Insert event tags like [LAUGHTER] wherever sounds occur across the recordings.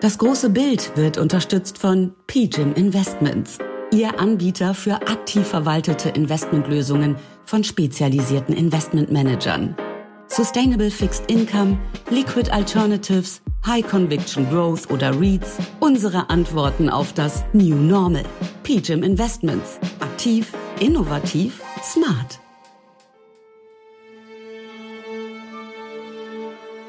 Das große Bild wird unterstützt von PGIM Investments, Ihr Anbieter für aktiv verwaltete Investmentlösungen von spezialisierten Investmentmanagern. Sustainable Fixed Income, Liquid Alternatives, High Conviction Growth oder REITs. Unsere Antworten auf das New Normal. PGIM Investments. Aktiv, innovativ, smart.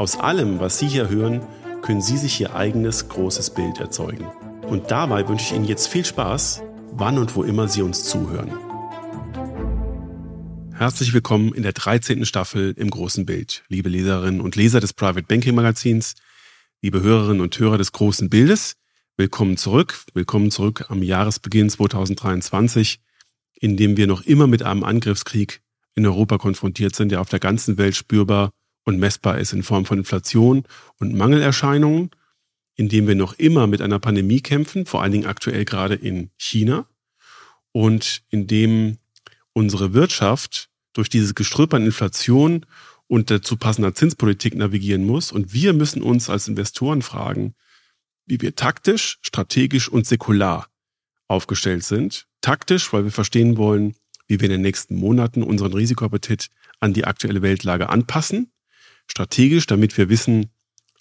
Aus allem, was Sie hier hören, können Sie sich Ihr eigenes großes Bild erzeugen. Und dabei wünsche ich Ihnen jetzt viel Spaß, wann und wo immer Sie uns zuhören. Herzlich willkommen in der 13. Staffel im großen Bild, liebe Leserinnen und Leser des Private Banking Magazins, liebe Hörerinnen und Hörer des großen Bildes. Willkommen zurück, willkommen zurück am Jahresbeginn 2023, in dem wir noch immer mit einem Angriffskrieg in Europa konfrontiert sind, der auf der ganzen Welt spürbar und messbar ist in Form von Inflation und Mangelerscheinungen, indem wir noch immer mit einer Pandemie kämpfen, vor allen Dingen aktuell gerade in China, und indem unsere Wirtschaft durch dieses Gestrüpp an Inflation und dazu passender Zinspolitik navigieren muss. Und wir müssen uns als Investoren fragen, wie wir taktisch, strategisch und säkular aufgestellt sind. Taktisch, weil wir verstehen wollen, wie wir in den nächsten Monaten unseren Risikoappetit an die aktuelle Weltlage anpassen strategisch, damit wir wissen,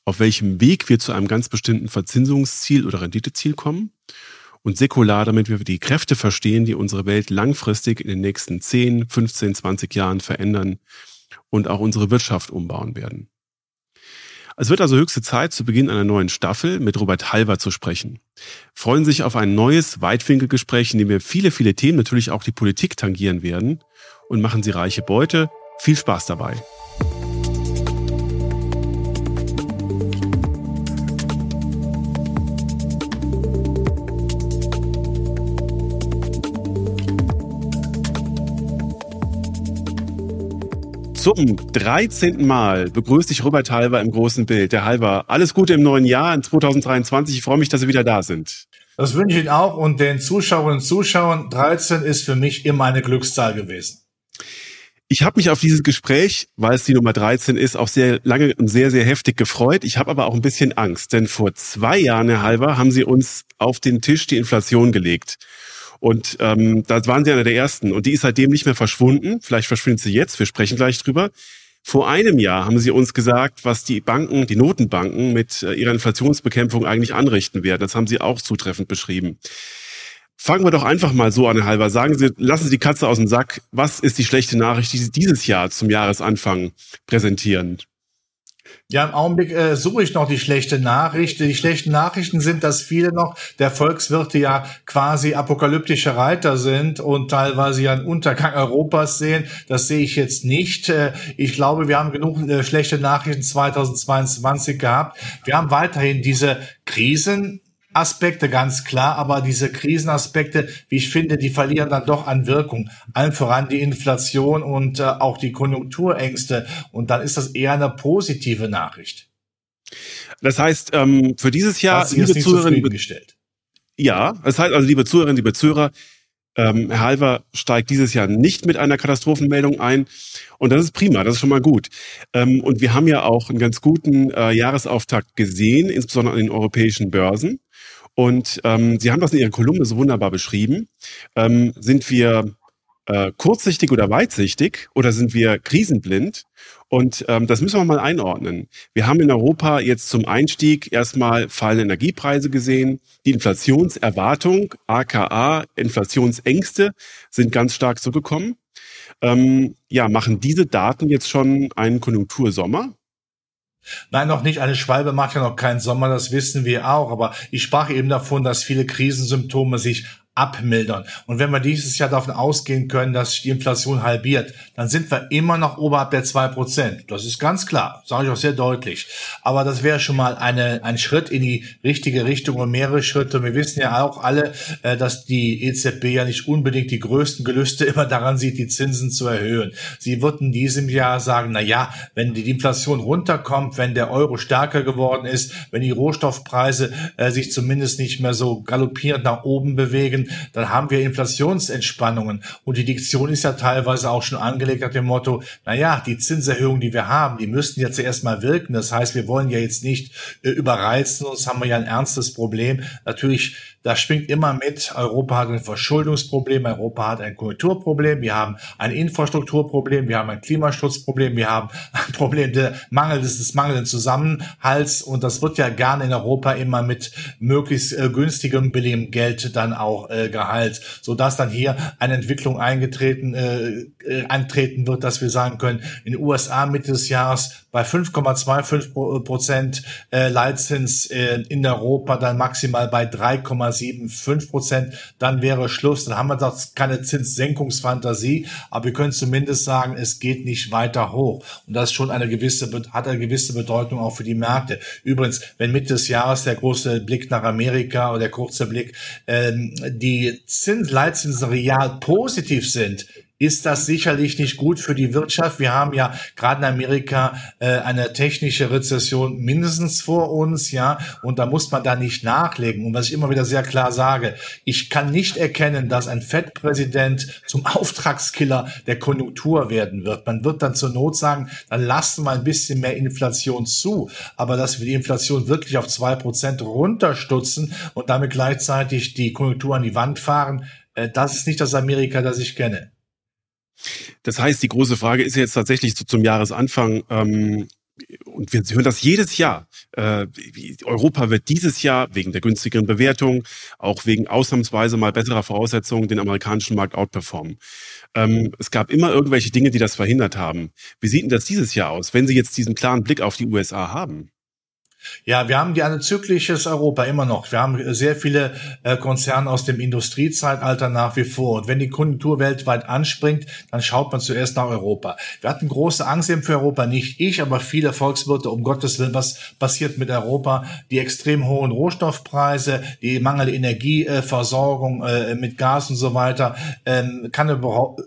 auf welchem Weg wir zu einem ganz bestimmten Verzinsungsziel oder Renditeziel kommen. Und säkular, damit wir die Kräfte verstehen, die unsere Welt langfristig in den nächsten 10, 15, 20 Jahren verändern und auch unsere Wirtschaft umbauen werden. Es wird also höchste Zeit, zu Beginn einer neuen Staffel mit Robert Halver zu sprechen. Freuen sich auf ein neues Weitwinkelgespräch, in dem wir viele, viele Themen, natürlich auch die Politik tangieren werden und machen Sie reiche Beute. Viel Spaß dabei. Zum 13. Mal begrüße ich Robert Halber im großen Bild. Der Halber, alles Gute im neuen Jahr in 2023. Ich freue mich, dass Sie wieder da sind. Das wünsche ich Ihnen auch und den Zuschauerinnen und Zuschauern. 13 ist für mich immer eine Glückszahl gewesen. Ich habe mich auf dieses Gespräch, weil es die Nummer 13 ist, auch sehr lange und sehr, sehr heftig gefreut. Ich habe aber auch ein bisschen Angst, denn vor zwei Jahren, Herr Halber, haben Sie uns auf den Tisch die Inflation gelegt. Und ähm, da waren sie einer der ersten. Und die ist seitdem nicht mehr verschwunden. Vielleicht verschwindet sie jetzt. Wir sprechen gleich drüber. Vor einem Jahr haben sie uns gesagt, was die Banken, die Notenbanken mit äh, ihrer Inflationsbekämpfung eigentlich anrichten werden. Das haben sie auch zutreffend beschrieben. Fangen wir doch einfach mal so an, Halber. Sagen Sie, lassen Sie die Katze aus dem Sack. Was ist die schlechte Nachricht, die Sie dieses Jahr zum Jahresanfang präsentieren? Ja, im Augenblick äh, suche ich noch die schlechte Nachricht. Die schlechten Nachrichten sind, dass viele noch der Volkswirte ja quasi apokalyptische Reiter sind und teilweise ja einen Untergang Europas sehen. Das sehe ich jetzt nicht. Äh, ich glaube, wir haben genug äh, schlechte Nachrichten 2022 gehabt. Wir haben weiterhin diese Krisen Aspekte ganz klar, aber diese Krisenaspekte, wie ich finde, die verlieren dann doch an Wirkung. Allen voran die Inflation und äh, auch die Konjunkturängste. Und dann ist das eher eine positive Nachricht. Das heißt, ähm, für dieses Jahr, das liebe Zuhörerinnen, ja, das heißt also, liebe Zuhörerinnen, liebe Zuhörer, ähm, Herr Halver steigt dieses Jahr nicht mit einer Katastrophenmeldung ein. Und das ist prima, das ist schon mal gut. Ähm, und wir haben ja auch einen ganz guten äh, Jahresauftakt gesehen, insbesondere an den europäischen Börsen. Und ähm, Sie haben das in Ihrer Kolumne so wunderbar beschrieben. Ähm, sind wir äh, kurzsichtig oder weitsichtig oder sind wir krisenblind? Und ähm, das müssen wir mal einordnen. Wir haben in Europa jetzt zum Einstieg erstmal fallende Energiepreise gesehen. Die Inflationserwartung, aka Inflationsängste, sind ganz stark zurückgekommen. Ähm, ja, machen diese Daten jetzt schon einen Konjunktursommer? Nein, noch nicht. Eine Schwalbe macht ja noch keinen Sommer, das wissen wir auch. Aber ich sprach eben davon, dass viele Krisensymptome sich abmildern. Und wenn wir dieses Jahr davon ausgehen können, dass sich die Inflation halbiert, dann sind wir immer noch oberhalb der zwei Prozent. Das ist ganz klar, sage ich auch sehr deutlich. Aber das wäre schon mal eine, ein Schritt in die richtige Richtung und mehrere Schritte. Wir wissen ja auch alle, äh, dass die EZB ja nicht unbedingt die größten Gelüste [LAUGHS] immer daran sieht, die Zinsen zu erhöhen. Sie wird in diesem Jahr sagen, na ja, wenn die Inflation runterkommt, wenn der Euro stärker geworden ist, wenn die Rohstoffpreise äh, sich zumindest nicht mehr so galoppierend nach oben bewegen, dann haben wir Inflationsentspannungen. Und die Diktion ist ja teilweise auch schon angelegt nach dem Motto, na die Zinserhöhungen, die wir haben, die müssten ja zuerst mal wirken. Das heißt, wir wollen ja jetzt nicht äh, überreizen, sonst haben wir ja ein ernstes Problem. Natürlich da schwingt immer mit, Europa hat ein Verschuldungsproblem, Europa hat ein Kulturproblem, wir haben ein Infrastrukturproblem, wir haben ein Klimaschutzproblem, wir haben ein Problem der Mangel des, des mangelnden Zusammenhalts. Und das wird ja gerne in Europa immer mit möglichst äh, günstigem, billigem Geld dann auch äh, geheilt, sodass dann hier eine Entwicklung eingetreten, äh, äh, eintreten wird, dass wir sagen können, in den USA Mitte des Jahres bei 5,25 Prozent äh, Leitzins äh, in Europa, dann maximal bei 3,75 Prozent, dann wäre Schluss. Dann haben wir doch keine Zinssenkungsfantasie, aber wir können zumindest sagen, es geht nicht weiter hoch. Und das schon eine gewisse, hat eine gewisse Bedeutung auch für die Märkte. Übrigens, wenn Mitte des Jahres der große Blick nach Amerika oder der kurze Blick, ähm, die Zins, Leitzinsen real positiv sind, ist das sicherlich nicht gut für die Wirtschaft. Wir haben ja gerade in Amerika äh, eine technische Rezession mindestens vor uns, ja, und da muss man da nicht nachlegen. Und was ich immer wieder sehr klar sage, ich kann nicht erkennen, dass ein Fettpräsident zum Auftragskiller der Konjunktur werden wird. Man wird dann zur Not sagen, dann lassen wir ein bisschen mehr Inflation zu, aber dass wir die Inflation wirklich auf zwei Prozent runterstutzen und damit gleichzeitig die Konjunktur an die Wand fahren, äh, das ist nicht das Amerika, das ich kenne. Das heißt, die große Frage ist jetzt tatsächlich so zum Jahresanfang, ähm, und wir hören das jedes Jahr. Äh, Europa wird dieses Jahr wegen der günstigeren Bewertung, auch wegen ausnahmsweise mal besserer Voraussetzungen den amerikanischen Markt outperformen. Ähm, es gab immer irgendwelche Dinge, die das verhindert haben. Wie sieht denn das dieses Jahr aus, wenn Sie jetzt diesen klaren Blick auf die USA haben? Ja, wir haben ja ein zyklisches Europa immer noch. Wir haben sehr viele äh, Konzerne aus dem Industriezeitalter nach wie vor. Und wenn die Konjunktur weltweit anspringt, dann schaut man zuerst nach Europa. Wir hatten große Angst eben für Europa, nicht ich, aber viele Volkswirte, um Gottes Willen, was passiert mit Europa? Die extrem hohen Rohstoffpreise, die mangelnde Energieversorgung äh, mit Gas und so weiter, ähm, kann überhaupt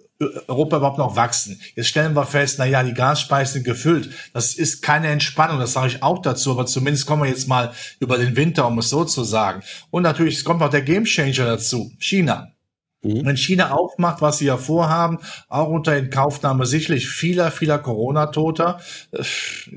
Europa überhaupt noch wachsen. Jetzt stellen wir fest, na ja, die Gasspeisen sind gefüllt. Das ist keine Entspannung, das sage ich auch dazu, aber zumindest kommen wir jetzt mal über den Winter, um es so zu sagen. Und natürlich kommt noch der Gamechanger dazu, China. Mhm. Wenn China aufmacht, was sie ja vorhaben, auch unter Inkaufnahme sicherlich vieler, vieler Corona-Toter. Äh,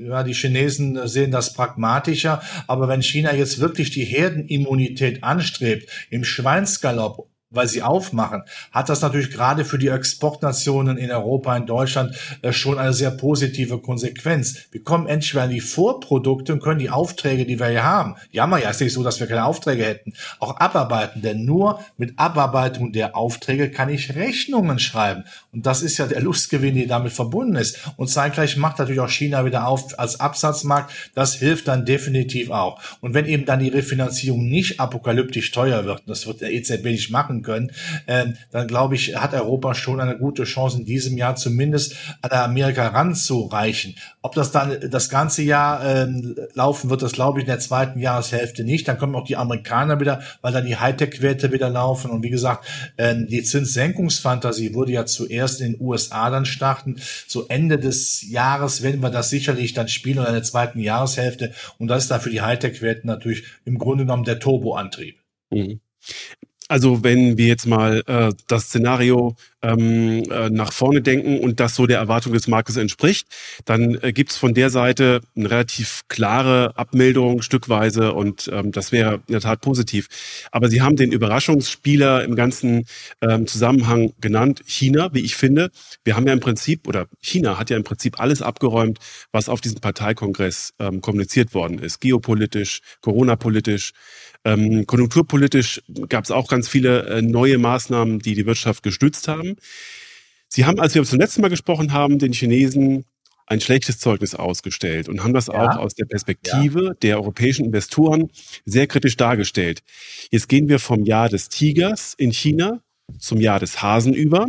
ja, die Chinesen sehen das pragmatischer. Aber wenn China jetzt wirklich die Herdenimmunität anstrebt, im Schweinsgalopp weil sie aufmachen, hat das natürlich gerade für die Exportnationen in Europa, in Deutschland äh, schon eine sehr positive Konsequenz. Wir kommen endlich an die Vorprodukte und können die Aufträge, die wir hier haben, die haben wir ja, ist nicht so, dass wir keine Aufträge hätten, auch abarbeiten. Denn nur mit Abarbeitung der Aufträge kann ich Rechnungen schreiben. Und das ist ja der Lustgewinn, der damit verbunden ist. Und zeitgleich macht natürlich auch China wieder auf als Absatzmarkt. Das hilft dann definitiv auch. Und wenn eben dann die Refinanzierung nicht apokalyptisch teuer wird, das wird der EZB nicht machen, machen können, äh, dann glaube ich, hat Europa schon eine gute Chance, in diesem Jahr zumindest an Amerika ranzureichen. Ob das dann das ganze Jahr äh, laufen wird, das glaube ich in der zweiten Jahreshälfte nicht. Dann kommen auch die Amerikaner wieder, weil dann die Hightech-Werte wieder laufen. Und wie gesagt, äh, die Zinssenkungsfantasie würde ja zuerst in den USA dann starten. So Ende des Jahres werden wir das sicherlich dann spielen oder in der zweiten Jahreshälfte. Und das ist dann für die Hightech-Werte natürlich im Grunde genommen der Turboantrieb. Mhm. Also wenn wir jetzt mal äh, das Szenario ähm, äh, nach vorne denken und das so der Erwartung des Marktes entspricht, dann äh, gibt es von der Seite eine relativ klare Abmeldung stückweise und ähm, das wäre in der Tat positiv. Aber Sie haben den Überraschungsspieler im ganzen ähm, Zusammenhang genannt, China, wie ich finde. Wir haben ja im Prinzip, oder China hat ja im Prinzip alles abgeräumt, was auf diesem Parteikongress ähm, kommuniziert worden ist. Geopolitisch, Corona-politisch, ähm, konjunkturpolitisch gab es auch ganz viele äh, neue Maßnahmen, die die Wirtschaft gestützt haben. Sie haben, als wir zum letzten Mal gesprochen haben, den Chinesen ein schlechtes Zeugnis ausgestellt und haben das ja. auch aus der Perspektive ja. der europäischen Investoren sehr kritisch dargestellt. Jetzt gehen wir vom Jahr des Tigers in China zum Jahr des Hasen über.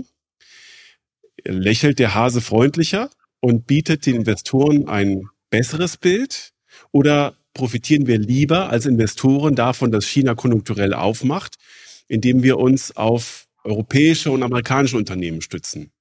Lächelt der Hase freundlicher und bietet den Investoren ein besseres Bild? Oder profitieren wir lieber als Investoren davon, dass China konjunkturell aufmacht, indem wir uns auf europäische und amerikanische Unternehmen stützen.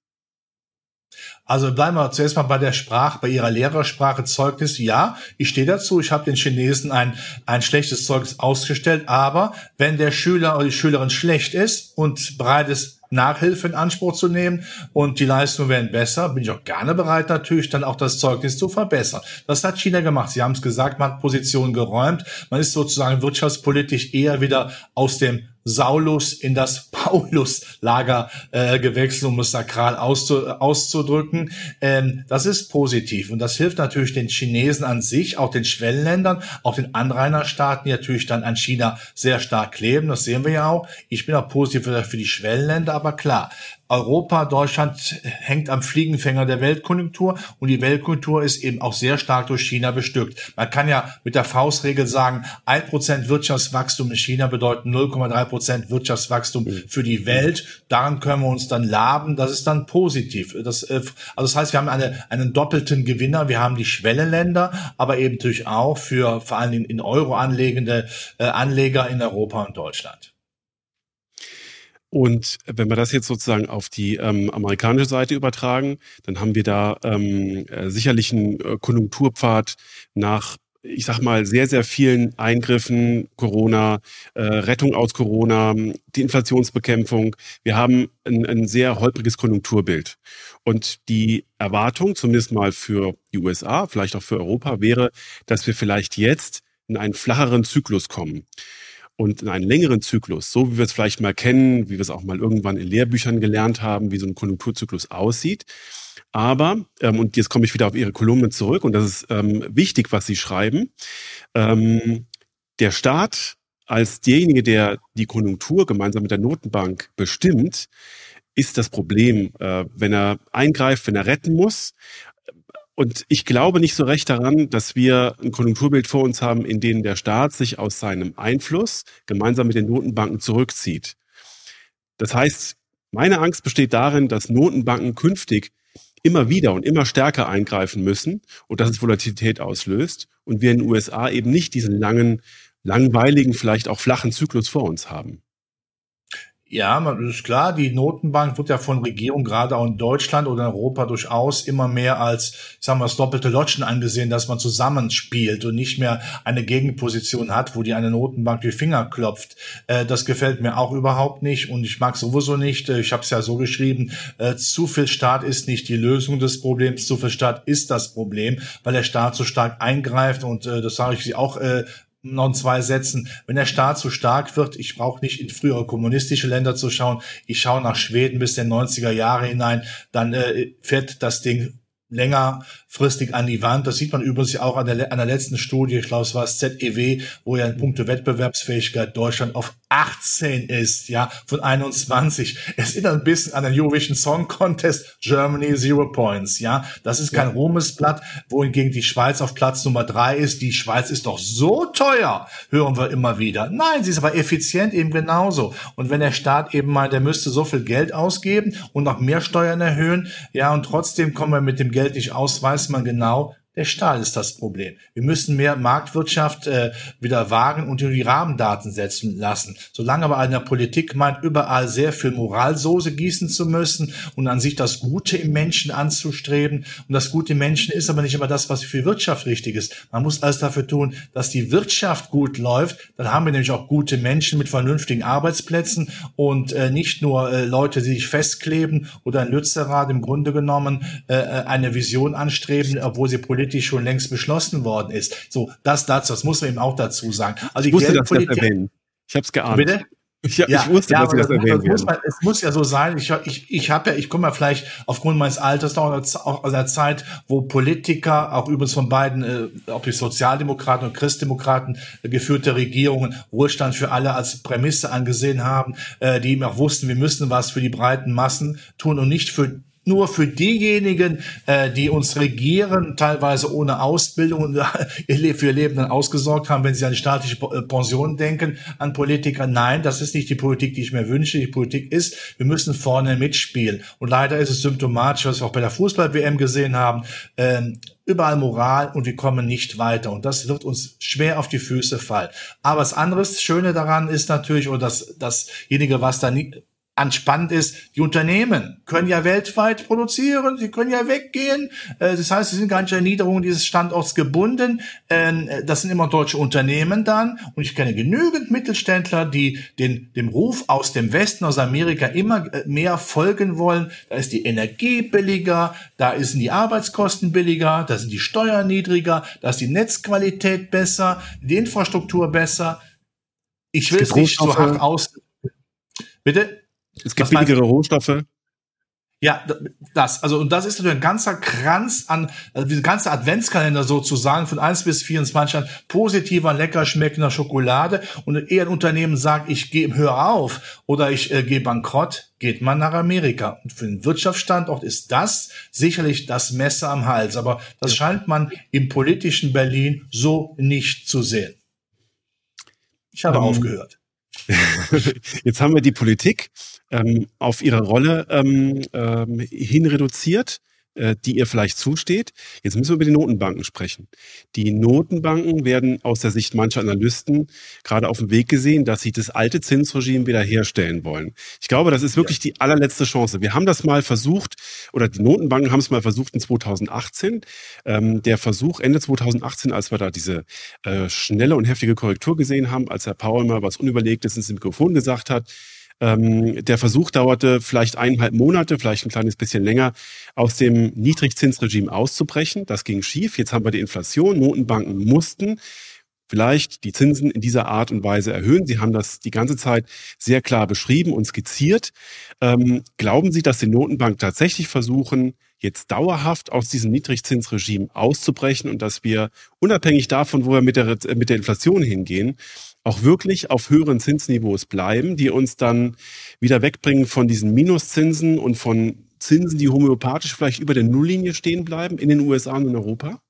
Also bleiben wir zuerst mal bei der Sprache, bei ihrer Lehrersprache Zeugnis. Ja, ich stehe dazu. Ich habe den Chinesen ein, ein schlechtes Zeugnis ausgestellt. Aber wenn der Schüler oder die Schülerin schlecht ist und bereit ist, Nachhilfe in Anspruch zu nehmen und die Leistungen werden besser, bin ich auch gerne bereit, natürlich dann auch das Zeugnis zu verbessern. Das hat China gemacht. Sie haben es gesagt, man hat Positionen geräumt. Man ist sozusagen wirtschaftspolitisch eher wieder aus dem Saulus in das [LAUGHS] Paulus-Lager äh, gewechselt, um es sakral auszu auszudrücken. Ähm, das ist positiv und das hilft natürlich den Chinesen an sich, auch den Schwellenländern, auch den Anrainerstaaten, die natürlich dann an China sehr stark kleben. Das sehen wir ja auch. Ich bin auch positiv für, für die Schwellenländer, aber klar, Europa, Deutschland hängt am Fliegenfänger der Weltkonjunktur und die Weltkonjunktur ist eben auch sehr stark durch China bestückt. Man kann ja mit der Faustregel sagen, ein Prozent Wirtschaftswachstum in China bedeutet 0,3 Prozent Wirtschaftswachstum mhm. für die Welt. Daran können wir uns dann laben. Das ist dann positiv. Das, äh, also das heißt, wir haben eine, einen doppelten Gewinner. Wir haben die Schwellenländer, aber eben natürlich auch für vor allen Dingen in Euro anlegende äh, Anleger in Europa und Deutschland. Und wenn wir das jetzt sozusagen auf die ähm, amerikanische Seite übertragen, dann haben wir da ähm, äh, sicherlich einen äh, Konjunkturpfad nach ich sag mal, sehr, sehr vielen Eingriffen, Corona, äh, Rettung aus Corona, die Inflationsbekämpfung. Wir haben ein, ein sehr holpriges Konjunkturbild. Und die Erwartung, zumindest mal für die USA, vielleicht auch für Europa, wäre, dass wir vielleicht jetzt in einen flacheren Zyklus kommen und in einen längeren Zyklus, so wie wir es vielleicht mal kennen, wie wir es auch mal irgendwann in Lehrbüchern gelernt haben, wie so ein Konjunkturzyklus aussieht. Aber, ähm, und jetzt komme ich wieder auf Ihre Kolumne zurück, und das ist ähm, wichtig, was Sie schreiben, ähm, der Staat als derjenige, der die Konjunktur gemeinsam mit der Notenbank bestimmt, ist das Problem, äh, wenn er eingreift, wenn er retten muss. Und ich glaube nicht so recht daran, dass wir ein Konjunkturbild vor uns haben, in dem der Staat sich aus seinem Einfluss gemeinsam mit den Notenbanken zurückzieht. Das heißt, meine Angst besteht darin, dass Notenbanken künftig immer wieder und immer stärker eingreifen müssen und dass es Volatilität auslöst und wir in den USA eben nicht diesen langen, langweiligen, vielleicht auch flachen Zyklus vor uns haben. Ja, ist klar, die Notenbank wird ja von Regierungen, gerade auch in Deutschland oder in Europa durchaus immer mehr als, sagen wir, das doppelte Lotschen angesehen, dass man zusammenspielt und nicht mehr eine Gegenposition hat, wo die eine Notenbank die Finger klopft. Äh, das gefällt mir auch überhaupt nicht und ich mag sowieso nicht, äh, ich habe es ja so geschrieben, äh, zu viel Staat ist nicht die Lösung des Problems, zu viel Staat ist das Problem, weil der Staat so stark eingreift und das sage ich auch noch in zwei Sätzen. Wenn der Staat zu stark wird, ich brauche nicht in frühere kommunistische Länder zu schauen, ich schaue nach Schweden bis den 90er Jahre hinein, dann äh, fährt das Ding längerfristig an die Wand. Das sieht man übrigens auch an der, an der letzten Studie, ich glaube, es war das ZEW, wo ja in puncto Wettbewerbsfähigkeit Deutschland auf 18 ist, ja, von 21. Es erinnert ein bisschen an den Eurovision Song Contest Germany Zero Points, ja. Das ist kein ja. Ruhmesblatt, wohingegen die Schweiz auf Platz Nummer drei ist. Die Schweiz ist doch so teuer, hören wir immer wieder. Nein, sie ist aber effizient eben genauso. Und wenn der Staat eben mal, der müsste so viel Geld ausgeben und noch mehr Steuern erhöhen, ja, und trotzdem kommen wir mit dem Geld nicht aus, weiß man genau, Der Stahl ist das Problem. Wir müssen mehr Marktwirtschaft äh, wieder wagen und die Rahmendaten setzen lassen. Solange aber eine Politik meint, überall sehr viel Moralsoße gießen zu müssen und an sich das Gute im Menschen anzustreben. Und das Gute im Menschen ist aber nicht immer das, was für Wirtschaft richtig ist. Man muss alles dafür tun, dass die Wirtschaft gut läuft. Dann haben wir nämlich auch gute Menschen mit vernünftigen Arbeitsplätzen und äh, nicht nur äh, Leute, die sich festkleben oder ein Lützerath im Grunde genommen äh, äh eine Vision anstreben, obwohl sie politisch schon längst beschlossen worden ist. So, das dazu, das muss man eben auch dazu sagen. Also ich wusste, dass das erwähnen. Ich habe es geahnt. Bitte? Ich, ja, ich wusste, ja, dass Sie das erwähnen das muss man, Es muss ja so sein. Ich, ich, ich habe ja, ich komme ja vielleicht aufgrund meines Alters noch auch aus einer Zeit, wo Politiker, auch übrigens von beiden, äh, ob die Sozialdemokraten und Christdemokraten äh, geführte Regierungen, Wohlstand für alle als Prämisse angesehen haben, äh, die eben auch wussten, wir müssen was für die breiten Massen tun und nicht für nur für diejenigen, äh, die uns regieren, teilweise ohne Ausbildung und [LAUGHS] für ihr Leben dann ausgesorgt haben, wenn sie an die staatliche äh, Pension denken, an Politiker. Nein, das ist nicht die Politik, die ich mir wünsche. Die Politik ist, wir müssen vorne mitspielen. Und leider ist es symptomatisch, was wir auch bei der Fußball-WM gesehen haben, äh, überall Moral und wir kommen nicht weiter. Und das wird uns schwer auf die Füße fallen. Aber das andere Schöne daran ist natürlich, oder das, dasjenige, was da nie, anspannend ist, die Unternehmen können ja weltweit produzieren, sie können ja weggehen. Äh, das heißt, sie sind gar nicht an Niederung dieses Standorts gebunden. Ähm, das sind immer deutsche Unternehmen dann. Und ich kenne genügend Mittelständler, die den, dem Ruf aus dem Westen, aus Amerika immer äh, mehr folgen wollen. Da ist die Energie billiger, da sind die Arbeitskosten billiger, da sind die Steuern niedriger, da ist die Netzqualität besser, die Infrastruktur besser. Ich will es nicht so hart aus. Bitte? Es gibt billigere Rohstoffe. Ja, das, also, und das ist natürlich ein ganzer Kranz an, also diese ganze Adventskalender sozusagen von 1 bis 24 an positiver, lecker schmeckender Schokolade und eher ein Unternehmen sagt, ich gehe, hör auf oder ich äh, gehe bankrott, geht man nach Amerika. Und für den Wirtschaftsstandort ist das sicherlich das Messer am Hals, aber das ja. scheint man im politischen Berlin so nicht zu sehen. Ich habe um, ähm, aufgehört. [LAUGHS] Jetzt haben wir die Politik ähm, auf ihre Rolle ähm, ähm, hin reduziert äh, die ihr vielleicht zusteht. Jetzt müssen wir über die Notenbanken sprechen. Die Notenbanken werden aus der Sicht mancher Analysten gerade auf dem Weg gesehen, dass sie das alte Zinsregime wiederherstellen wollen. Ich glaube, das ist wirklich ja. die allerletzte Chance. Wir haben das mal versucht, oder die Notenbanken haben es mal versucht in 2018. Ähm, der Versuch Ende 2018, als wir da diese äh, schnelle und heftige Korrektur gesehen haben, als Herr Paul mal was Unüberlegtes ins Mikrofon gesagt hat, ähm, der Versuch dauerte vielleicht eineinhalb Monate, vielleicht ein kleines bisschen länger, aus dem Niedrigzinsregime auszubrechen. Das ging schief. Jetzt haben wir die Inflation. Notenbanken mussten vielleicht die Zinsen in dieser Art und Weise erhöhen. Sie haben das die ganze Zeit sehr klar beschrieben und skizziert. Ähm, glauben Sie, dass die Notenbank tatsächlich versuchen, jetzt dauerhaft aus diesem Niedrigzinsregime auszubrechen und dass wir unabhängig davon, wo wir mit der, mit der Inflation hingehen, auch wirklich auf höheren Zinsniveaus bleiben, die uns dann wieder wegbringen von diesen Minuszinsen und von Zinsen, die homöopathisch vielleicht über der Nulllinie stehen bleiben in den USA und in Europa?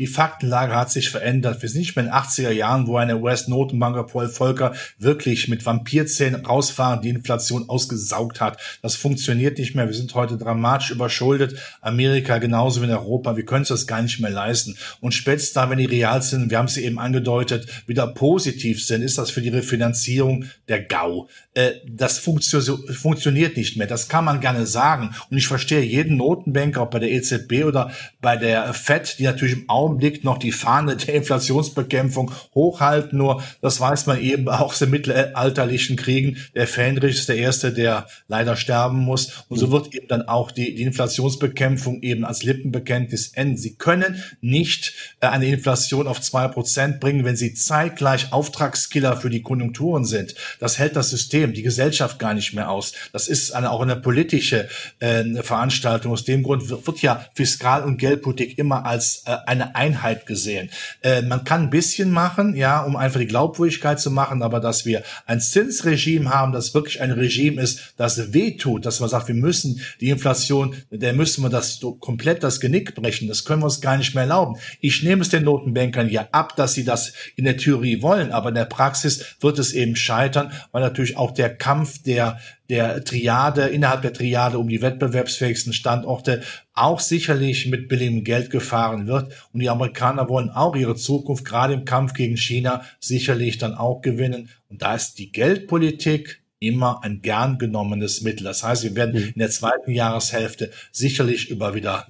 Die Faktenlage hat sich verändert. Wir sind nicht mehr in den 80er Jahren, wo eine US-Notenbanker Paul Volcker wirklich mit Vampirzähnen rausfahren, die Inflation ausgesaugt hat. Das funktioniert nicht mehr. Wir sind heute dramatisch überschuldet. Amerika genauso wie in Europa. Wir können es das gar nicht mehr leisten. Und spätestens da, wenn die Realzinsen, wir haben es eben angedeutet, wieder positiv sind, ist das für die Refinanzierung der GAU. Äh, das funktio funktioniert nicht mehr. Das kann man gerne sagen. Und ich verstehe jeden Notenbanker, ob bei der EZB oder bei der FED, die natürlich im Augenblick noch die Fahne [LAUGHS] der Inflationsbekämpfung hochhalten. Nur das weiß man eben auch aus den mittelalterlichen Kriegen. Der Fähnrich ist der Erste, der leider sterben muss. Und so wird eben dann auch die, die Inflationsbekämpfung eben als Lippenbekenntnis enden. Sie können nicht äh, eine Inflation auf zwei Prozent bringen, wenn sie zeitgleich Auftragskiller für die Konjunkturen sind. Das hält das System, die Gesellschaft gar nicht mehr aus. Das ist eine, auch eine politische äh, Veranstaltung. Aus dem Grund wird, wird ja Fiskal- und Geldpolitik immer als äh, eine Einheit gesehen. Äh, man kann ein bisschen machen, ja, um einfach die Glaubwürdigkeit zu machen, aber dass wir ein Zinsregime haben, das wirklich ein Regime ist, das wehtut, dass man sagt, wir müssen die Inflation, der müssen wir das komplett das Genick brechen, das können wir uns gar nicht mehr erlauben. Ich nehme es den Notenbankern ja ab, dass sie das in der Theorie wollen, aber in der Praxis wird es eben scheitern, weil natürlich auch der Kampf der der Triade, innerhalb der Triade um die wettbewerbsfähigsten Standorte auch sicherlich mit billigem Geld gefahren wird. Und die Amerikaner wollen auch ihre Zukunft gerade im Kampf gegen China sicherlich dann auch gewinnen. Und da ist die Geldpolitik immer ein gern genommenes Mittel. Das heißt, wir werden mhm. in der zweiten Jahreshälfte sicherlich über wieder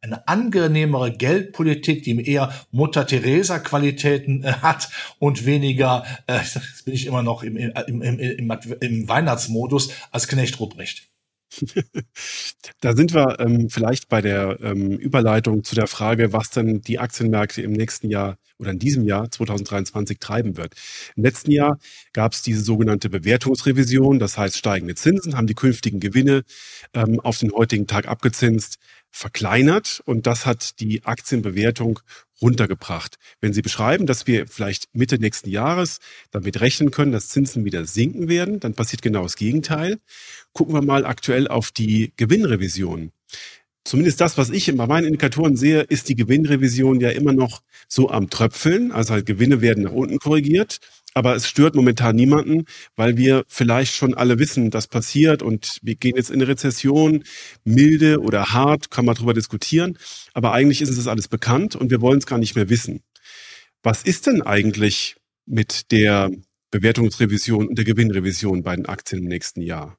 eine angenehmere Geldpolitik, die eher Mutter Teresa Qualitäten äh, hat und weniger, äh, jetzt bin ich immer noch im, im, im, im, im Weihnachtsmodus als Knecht Ruprecht. [LAUGHS] da sind wir ähm, vielleicht bei der ähm, Überleitung zu der Frage, was denn die Aktienmärkte im nächsten Jahr oder in diesem Jahr 2023 treiben wird. Im letzten Jahr gab es diese sogenannte Bewertungsrevision, das heißt steigende Zinsen haben die künftigen Gewinne ähm, auf den heutigen Tag abgezinst verkleinert und das hat die Aktienbewertung runtergebracht. Wenn Sie beschreiben, dass wir vielleicht Mitte nächsten Jahres damit rechnen können, dass Zinsen wieder sinken werden, dann passiert genau das Gegenteil. Gucken wir mal aktuell auf die Gewinnrevision. Zumindest das, was ich bei meinen Indikatoren sehe, ist die Gewinnrevision ja immer noch so am Tröpfeln. Also halt Gewinne werden nach unten korrigiert aber es stört momentan niemanden, weil wir vielleicht schon alle wissen, das passiert und wir gehen jetzt in eine Rezession, milde oder hart, kann man darüber diskutieren, aber eigentlich ist es alles bekannt und wir wollen es gar nicht mehr wissen. Was ist denn eigentlich mit der Bewertungsrevision und der Gewinnrevision bei den Aktien im nächsten Jahr?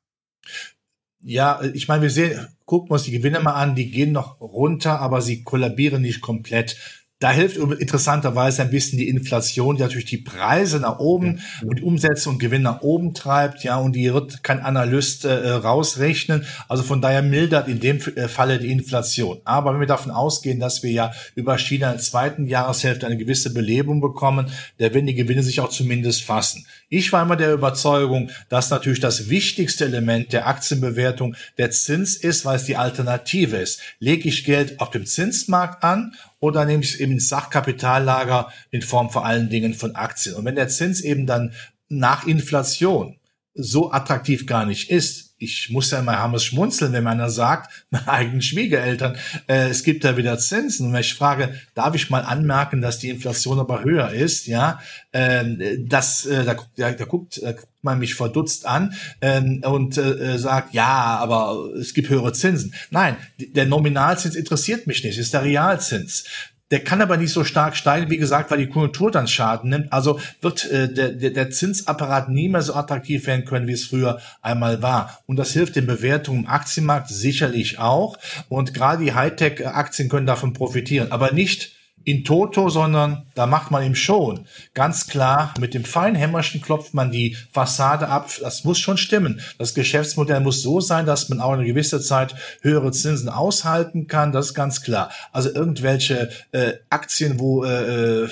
Ja, ich meine, wir sehen, gucken uns die Gewinne mal an, die gehen noch runter, aber sie kollabieren nicht komplett. Da hilft interessanterweise ein bisschen die Inflation, die natürlich die Preise nach oben ja. und die Umsätze und Gewinn nach oben treibt, ja, und die wird kein Analyst äh, rausrechnen. Also von daher mildert in dem äh, Falle die Inflation. Aber wenn wir davon ausgehen, dass wir ja über China in der zweiten Jahreshälfte eine gewisse Belebung bekommen, da werden die Gewinne sich auch zumindest fassen. Ich war immer der Überzeugung, dass natürlich das wichtigste Element der Aktienbewertung der Zins ist, weil es die Alternative ist. Lege ich Geld auf dem Zinsmarkt an oder nehme ich es eben ins Sachkapitallager in Form vor allen Dingen von Aktien. Und wenn der Zins eben dann nach Inflation so attraktiv gar nicht ist, ich muss ja mal hammes schmunzeln, wenn einer sagt, [LAUGHS] meine eigenen Schwiegereltern, äh, es gibt da wieder Zinsen. Und wenn ich frage, darf ich mal anmerken, dass die Inflation aber höher ist, ja, äh, das, äh, da, da, da, guckt, da guckt man mich verdutzt an äh, und äh, sagt, ja, aber es gibt höhere Zinsen. Nein, der Nominalzins interessiert mich nicht, ist der Realzins. Der kann aber nicht so stark steigen, wie gesagt, weil die Konjunktur dann Schaden nimmt. Also wird äh, der, der, der Zinsapparat nie mehr so attraktiv werden können, wie es früher einmal war. Und das hilft den Bewertungen im Aktienmarkt sicherlich auch. Und gerade die Hightech-Aktien können davon profitieren, aber nicht in Toto, sondern da macht man ihm schon ganz klar, mit dem feinen Hämmerchen klopft man die Fassade ab. Das muss schon stimmen. Das Geschäftsmodell muss so sein, dass man auch eine gewisse Zeit höhere Zinsen aushalten kann. Das ist ganz klar. Also irgendwelche äh, Aktien, wo äh, äh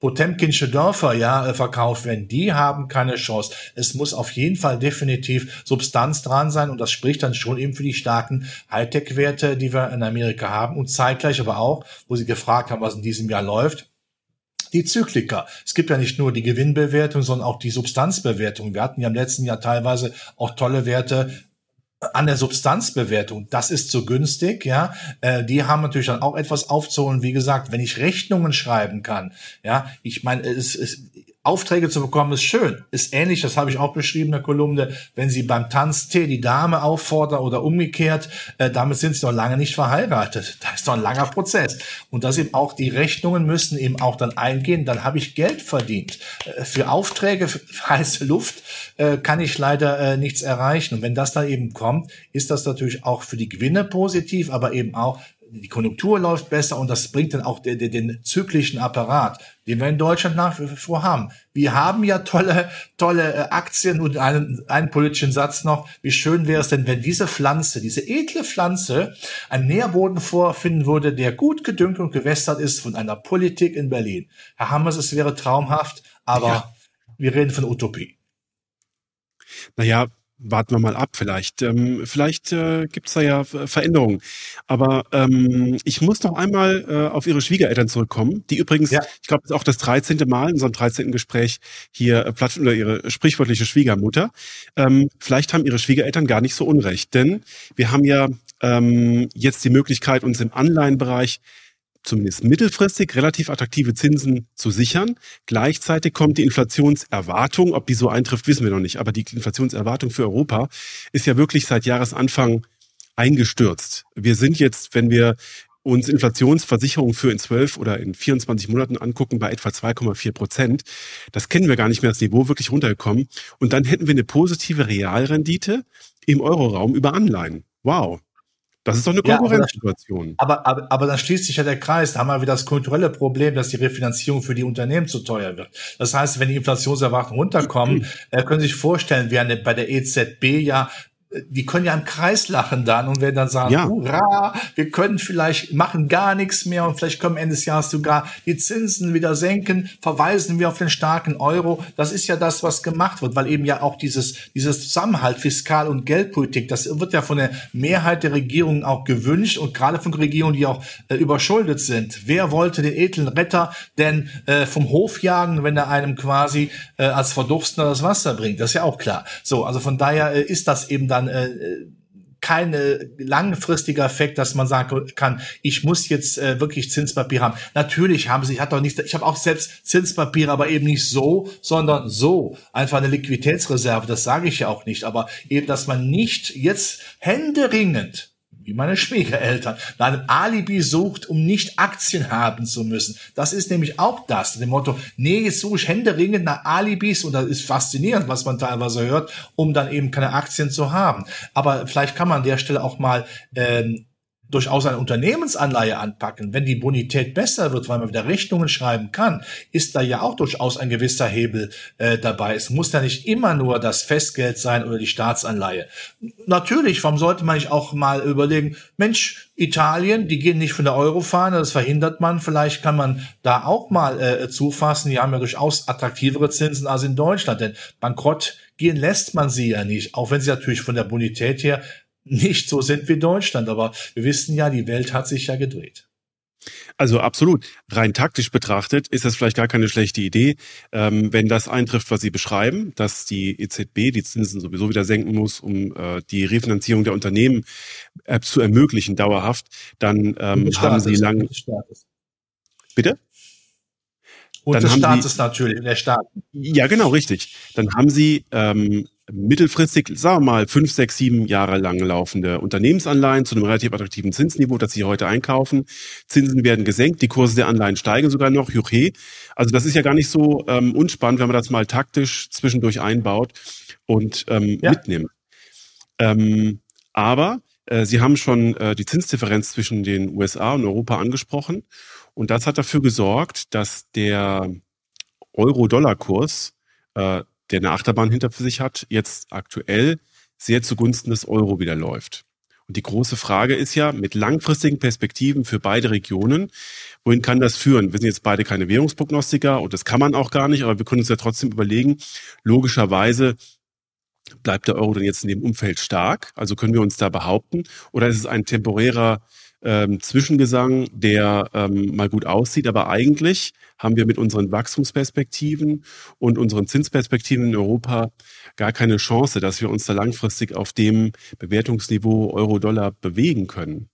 Potemkinsche Dörfer ja äh, verkauft werden, die haben keine Chance. Es muss auf jeden Fall definitiv Substanz dran sein und das spricht dann schon eben für die starken Hightech-Werte, die wir in Amerika haben und zeitgleich aber auch, wo sie gefragt gefragt haben, was in diesem Jahr läuft. Die Zykliker. Es gibt ja nicht nur die Gewinnbewertung, sondern auch die Substanzbewertung. Wir hatten ja im letzten Jahr teilweise auch tolle Werte an der Substanzbewertung, das ist zu günstig, ja. Äh, die haben natürlich dann auch etwas aufzuholen. Wie gesagt, wenn ich Rechnungen schreiben kann, ja, ich meine, es, es, Aufträge zu bekommen ist schön. Ist ähnlich, das habe ich auch beschrieben in der Kolumne, wenn Sie beim Tanztee die Dame auffordern oder umgekehrt, äh, damit sind Sie noch lange nicht verheiratet. Da ist noch ein langer Prozess. Und dass eben auch die Rechnungen müssen eben auch dann eingehen, dann habe ich Geld verdient. Äh, für Aufträge, für [LAUGHS] heiße Luft äh, kann ich leider äh, nichts erreichen. Und wenn das dann eben kommt, ist das natürlich auch für die Gewinne positiv, aber eben auch die Konjunktur läuft besser und das bringt dann auch den, den, den zyklischen Apparat, den wir in Deutschland nach wie vor haben. Wir haben ja tolle, tolle äh, Aktien und einen, einen politischen Satz noch. Wie schön wäre es denn, wenn diese Pflanze, diese edle Pflanze, einen Nährboden vorfinden würde, der gut gedüngt und gewässert ist von einer Politik in Berlin. Herr Hammers, es wäre traumhaft, aber ja. wir reden von Utopie. Naja, warten wir mal ab vielleicht. Ähm, vielleicht äh, gibt es da ja Veränderungen. Aber ähm, ich muss noch einmal äh, auf Ihre Schwiegereltern zurückkommen, die übrigens, ja. ich glaube, das ist auch das 13. Mal in unserem 13. Gespräch hier äh, Platt oder Ihre sprichwörtliche Schwiegermutter. Ähm, vielleicht haben Ihre Schwiegereltern gar nicht so unrecht, denn wir haben ja ähm, jetzt die Möglichkeit, uns im Anleihenbereich zumindest mittelfristig relativ attraktive Zinsen zu sichern. Gleichzeitig kommt die Inflationserwartung, ob die so eintrifft, wissen wir noch nicht, aber die Inflationserwartung für Europa ist ja wirklich seit Jahresanfang eingestürzt. Wir sind jetzt, wenn wir uns Inflationsversicherungen für in 12 oder in 24 Monaten angucken, bei etwa 2,4 Prozent. Das kennen wir gar nicht mehr, das Niveau wirklich runtergekommen. Und dann hätten wir eine positive Realrendite im Euroraum über Anleihen. Wow. Das ist doch eine Konkurrenzsituation. Ja, aber, aber, aber dann schließt sich ja der Kreis. Da haben wir wieder das kulturelle Problem, dass die Refinanzierung für die Unternehmen zu teuer wird. Das heißt, wenn die Inflationserwartungen runterkommen, [CLEARS THROAT] äh, können Sie sich vorstellen, wir haben bei der EZB ja die können ja im Kreis lachen dann und werden dann sagen, ja. hurra, wir können vielleicht machen gar nichts mehr und vielleicht können Ende des Jahres sogar die Zinsen wieder senken, verweisen wir auf den starken Euro. Das ist ja das, was gemacht wird, weil eben ja auch dieses, dieses Zusammenhalt Fiskal- und Geldpolitik, das wird ja von der Mehrheit der Regierungen auch gewünscht und gerade von Regierungen, die auch äh, überschuldet sind. Wer wollte den edlen Retter denn äh, vom Hof jagen, wenn er einem quasi äh, als Verdurstender das Wasser bringt? Das ist ja auch klar. So, also von daher äh, ist das eben dann äh, kein langfristiger Effekt, dass man sagen kann, ich muss jetzt äh, wirklich Zinspapier haben. Natürlich haben sie, hat doch nicht, ich habe auch selbst Zinspapiere, aber eben nicht so, sondern so. Einfach eine Liquiditätsreserve, das sage ich ja auch nicht. Aber eben, dass man nicht jetzt händeringend wie meine Schwiegereltern, nach einem Alibi sucht, um nicht Aktien haben zu müssen. Das ist nämlich auch das, dem Motto, nee, jetzt suche ich händeringend nach Alibis und das ist faszinierend, was man teilweise hört, um dann eben keine Aktien zu haben. Aber vielleicht kann man an der Stelle auch mal ähm, durchaus eine Unternehmensanleihe anpacken, wenn die Bonität besser wird, weil man wieder Rechnungen schreiben kann, ist da ja auch durchaus ein gewisser Hebel äh, dabei. Es muss ja nicht immer nur das Festgeld sein oder die Staatsanleihe. Natürlich, warum sollte man nicht auch mal überlegen, Mensch, Italien, die gehen nicht von der Eurofahne, das verhindert man. Vielleicht kann man da auch mal äh, zufassen. Die haben ja durchaus attraktivere Zinsen als in Deutschland, denn bankrott gehen lässt man sie ja nicht, auch wenn sie natürlich von der Bonität her nicht so sind wie Deutschland. Aber wir wissen ja, die Welt hat sich ja gedreht. Also absolut. Rein taktisch betrachtet ist das vielleicht gar keine schlechte Idee, ähm, wenn das eintrifft, was Sie beschreiben, dass die EZB die Zinsen sowieso wieder senken muss, um äh, die Refinanzierung der Unternehmen äh, zu ermöglichen, dauerhaft, dann ähm, haben Sie lang. Bitte? Und dann des Staates natürlich, der Staat. Ja, genau, richtig. Dann haben Sie ähm, mittelfristig, sagen wir mal, fünf, sechs, sieben Jahre lang laufende Unternehmensanleihen zu einem relativ attraktiven Zinsniveau, das Sie heute einkaufen. Zinsen werden gesenkt, die Kurse der Anleihen steigen sogar noch, juche. Also das ist ja gar nicht so ähm, unspannend, wenn man das mal taktisch zwischendurch einbaut und ähm, ja. mitnimmt. Ähm, aber äh, Sie haben schon äh, die Zinsdifferenz zwischen den USA und Europa angesprochen. Und das hat dafür gesorgt, dass der Euro-Dollar-Kurs äh, der eine Achterbahn hinter sich hat, jetzt aktuell sehr zugunsten des Euro wieder läuft. Und die große Frage ist ja, mit langfristigen Perspektiven für beide Regionen, wohin kann das führen? Wir sind jetzt beide keine Währungsprognostiker und das kann man auch gar nicht, aber wir können uns ja trotzdem überlegen, logischerweise bleibt der Euro denn jetzt in dem Umfeld stark? Also können wir uns da behaupten? Oder ist es ein temporärer ähm, Zwischengesang, der ähm, mal gut aussieht, aber eigentlich haben wir mit unseren Wachstumsperspektiven und unseren Zinsperspektiven in Europa gar keine Chance, dass wir uns da langfristig auf dem Bewertungsniveau Euro-Dollar bewegen können.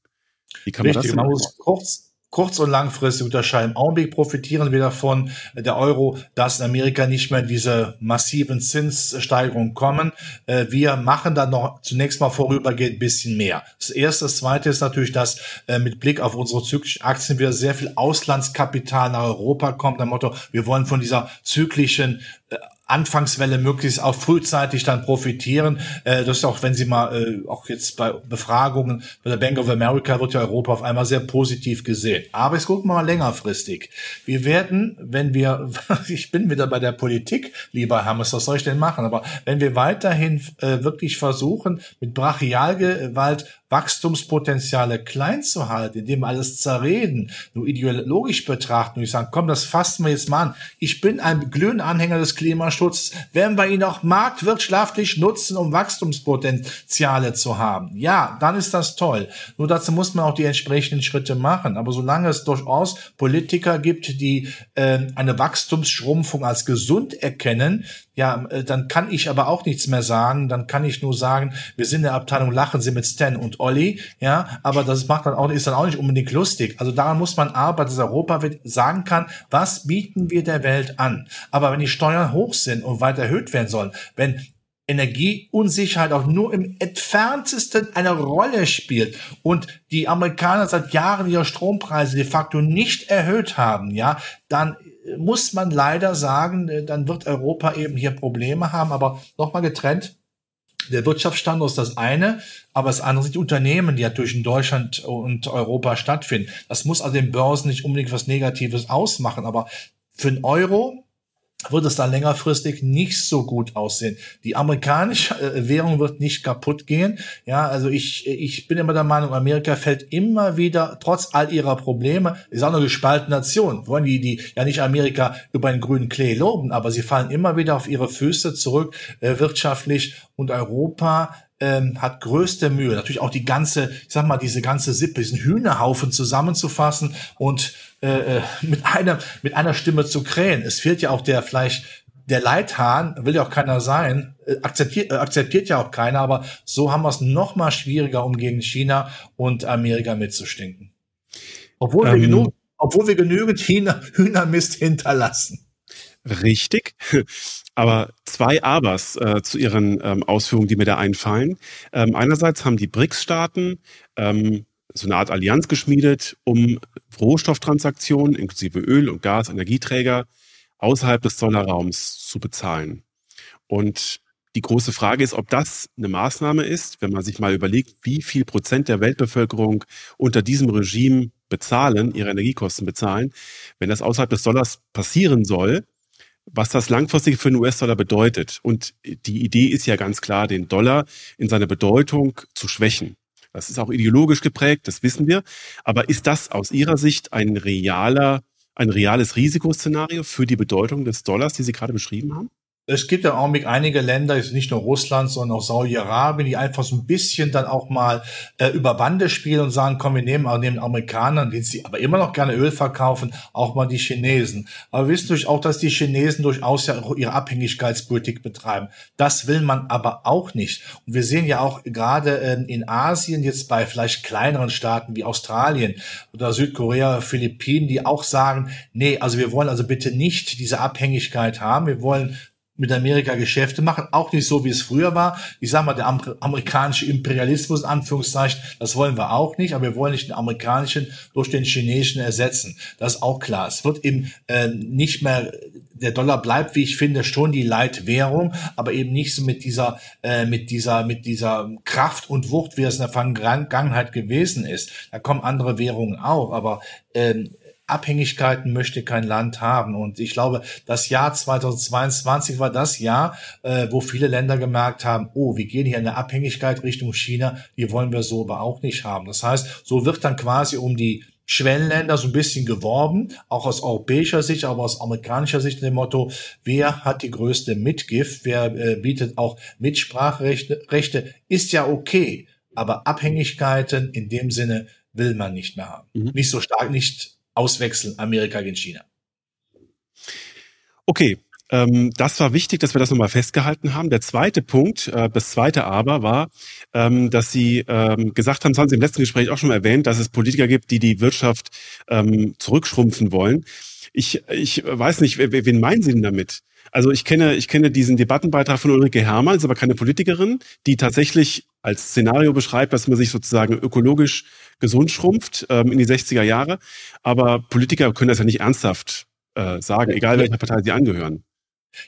Wie kann man Richtig, das denn man muss kurz, kurz- und langfristig unterscheiden. Im Augenblick profitieren wir davon, der Euro, dass in Amerika nicht mehr diese massiven Zinssteigerungen kommen. Äh, wir machen dann noch zunächst mal vorübergehend ein bisschen mehr. Das erste. Das zweite ist natürlich, dass äh, mit Blick auf unsere zyklischen Aktien wieder sehr viel Auslandskapital nach Europa kommt. Am Motto, wir wollen von dieser zyklischen äh, Anfangswelle möglichst auch frühzeitig dann profitieren. Äh, das ist auch, wenn Sie mal, äh, auch jetzt bei Befragungen bei der Bank of America wird ja Europa auf einmal sehr positiv gesehen. Aber jetzt gucken wir mal längerfristig. Wir werden, wenn wir, [LAUGHS] ich bin wieder bei der Politik, lieber Hermes, was soll ich denn machen? Aber wenn wir weiterhin äh, wirklich versuchen, mit Brachialgewalt Wachstumspotenziale klein zu halten, indem wir alles zerreden, nur ideologisch betrachten und ich sage, komm, das fassen wir jetzt mal an. Ich bin ein glühender Anhänger des Klimaschutzes. Werden wir ihn auch marktwirtschaftlich nutzen, um Wachstumspotenziale zu haben? Ja, dann ist das toll. Nur dazu muss man auch die entsprechenden Schritte machen. Aber solange es durchaus Politiker gibt, die äh, eine Wachstumsschrumpfung als gesund erkennen, ja, äh, dann kann ich aber auch nichts mehr sagen. Dann kann ich nur sagen, wir sind in der Abteilung Lachen Sie mit Stan und Olli, ja, aber das macht dann auch, ist dann auch nicht unbedingt lustig. Also daran muss man arbeiten, dass Europa sagen kann, was bieten wir der Welt an? Aber wenn die Steuern hoch sind und weiter erhöht werden sollen, wenn Energieunsicherheit auch nur im entferntesten eine Rolle spielt und die Amerikaner seit Jahren ihre Strompreise de facto nicht erhöht haben, ja, dann muss man leider sagen, äh, dann wird Europa eben hier Probleme haben, aber nochmal getrennt. Der Wirtschaftsstandort ist das eine, aber das andere sind die Unternehmen, die natürlich in Deutschland und Europa stattfinden. Das muss also den Börsen nicht unbedingt was Negatives ausmachen, aber für einen Euro wird es dann längerfristig nicht so gut aussehen. Die amerikanische äh, Währung wird nicht kaputt gehen. Ja, also ich, ich bin immer der Meinung, Amerika fällt immer wieder, trotz all ihrer Probleme, ist auch eine gespaltene Nation. Wollen die, die ja nicht Amerika über einen grünen Klee loben, aber sie fallen immer wieder auf ihre Füße zurück, äh, wirtschaftlich und Europa ähm, hat größte Mühe, natürlich auch die ganze, ich sag mal, diese ganze Sippe, diesen Hühnerhaufen zusammenzufassen und äh, äh, mit einer mit einer Stimme zu krähen. Es fehlt ja auch der vielleicht der Leithahn, will ja auch keiner sein, äh, akzeptiert, äh, akzeptiert ja auch keiner, aber so haben wir es noch mal schwieriger, um gegen China und Amerika mitzustinken. Obwohl ähm, wir genug, obwohl wir genügend China, Hühnermist hinterlassen. Richtig. [LAUGHS] Aber zwei Abers äh, zu Ihren ähm, Ausführungen, die mir da einfallen. Ähm, einerseits haben die BRICS-Staaten ähm, so eine Art Allianz geschmiedet, um Rohstofftransaktionen inklusive Öl und Gas, Energieträger außerhalb des Dollarraums zu bezahlen. Und die große Frage ist, ob das eine Maßnahme ist, wenn man sich mal überlegt, wie viel Prozent der Weltbevölkerung unter diesem Regime bezahlen, ihre Energiekosten bezahlen. Wenn das außerhalb des Dollars passieren soll, was das langfristig für den US-Dollar bedeutet. Und die Idee ist ja ganz klar, den Dollar in seiner Bedeutung zu schwächen. Das ist auch ideologisch geprägt, das wissen wir. Aber ist das aus Ihrer Sicht ein realer, ein reales Risikoszenario für die Bedeutung des Dollars, die Sie gerade beschrieben haben? Es gibt im Augenblick einige Länder, nicht nur Russland, sondern auch Saudi-Arabien, die einfach so ein bisschen dann auch mal äh, über Bande spielen und sagen, komm, wir nehmen auch neben Amerikanern, die sie aber immer noch gerne Öl verkaufen, auch mal die Chinesen. Aber wir wissen durch auch, dass die Chinesen durchaus ja ihre Abhängigkeitspolitik betreiben. Das will man aber auch nicht. Und wir sehen ja auch gerade äh, in Asien jetzt bei vielleicht kleineren Staaten wie Australien oder Südkorea, Philippinen, die auch sagen, nee, also wir wollen also bitte nicht diese Abhängigkeit haben. Wir wollen mit Amerika Geschäfte machen, auch nicht so, wie es früher war. Ich sage mal, der amerikanische Imperialismus, in Anführungszeichen, das wollen wir auch nicht, aber wir wollen nicht den amerikanischen durch den chinesischen ersetzen. Das ist auch klar. Es wird eben äh, nicht mehr, der Dollar bleibt, wie ich finde, schon die Leitwährung, aber eben nicht so mit dieser, äh, mit dieser, mit dieser Kraft und Wucht, wie es in der Vergangenheit gewesen ist. Da kommen andere Währungen auch, aber ähm, Abhängigkeiten möchte kein Land haben. Und ich glaube, das Jahr 2022 war das Jahr, äh, wo viele Länder gemerkt haben, oh, wir gehen hier in eine Abhängigkeit Richtung China, die wollen wir so aber auch nicht haben. Das heißt, so wird dann quasi um die Schwellenländer so ein bisschen geworben, auch aus europäischer Sicht, aber aus amerikanischer Sicht dem Motto, wer hat die größte Mitgift, wer äh, bietet auch Mitspracherechte, Rechte, ist ja okay, aber Abhängigkeiten in dem Sinne will man nicht mehr haben. Mhm. Nicht so stark, nicht auswechseln, Amerika gegen China. Okay, ähm, das war wichtig, dass wir das nochmal festgehalten haben. Der zweite Punkt, äh, das zweite Aber war, ähm, dass Sie ähm, gesagt haben, das haben Sie im letzten Gespräch auch schon mal erwähnt, dass es Politiker gibt, die die Wirtschaft zurückschrumpfen wollen. Ich, ich weiß nicht, wen meinen Sie denn damit? Also ich kenne, ich kenne diesen Debattenbeitrag von Ulrike Hermann, ist aber keine Politikerin, die tatsächlich als Szenario beschreibt, dass man sich sozusagen ökologisch gesund schrumpft ähm, in die 60er Jahre. Aber Politiker können das ja nicht ernsthaft äh, sagen, egal welcher Partei sie angehören.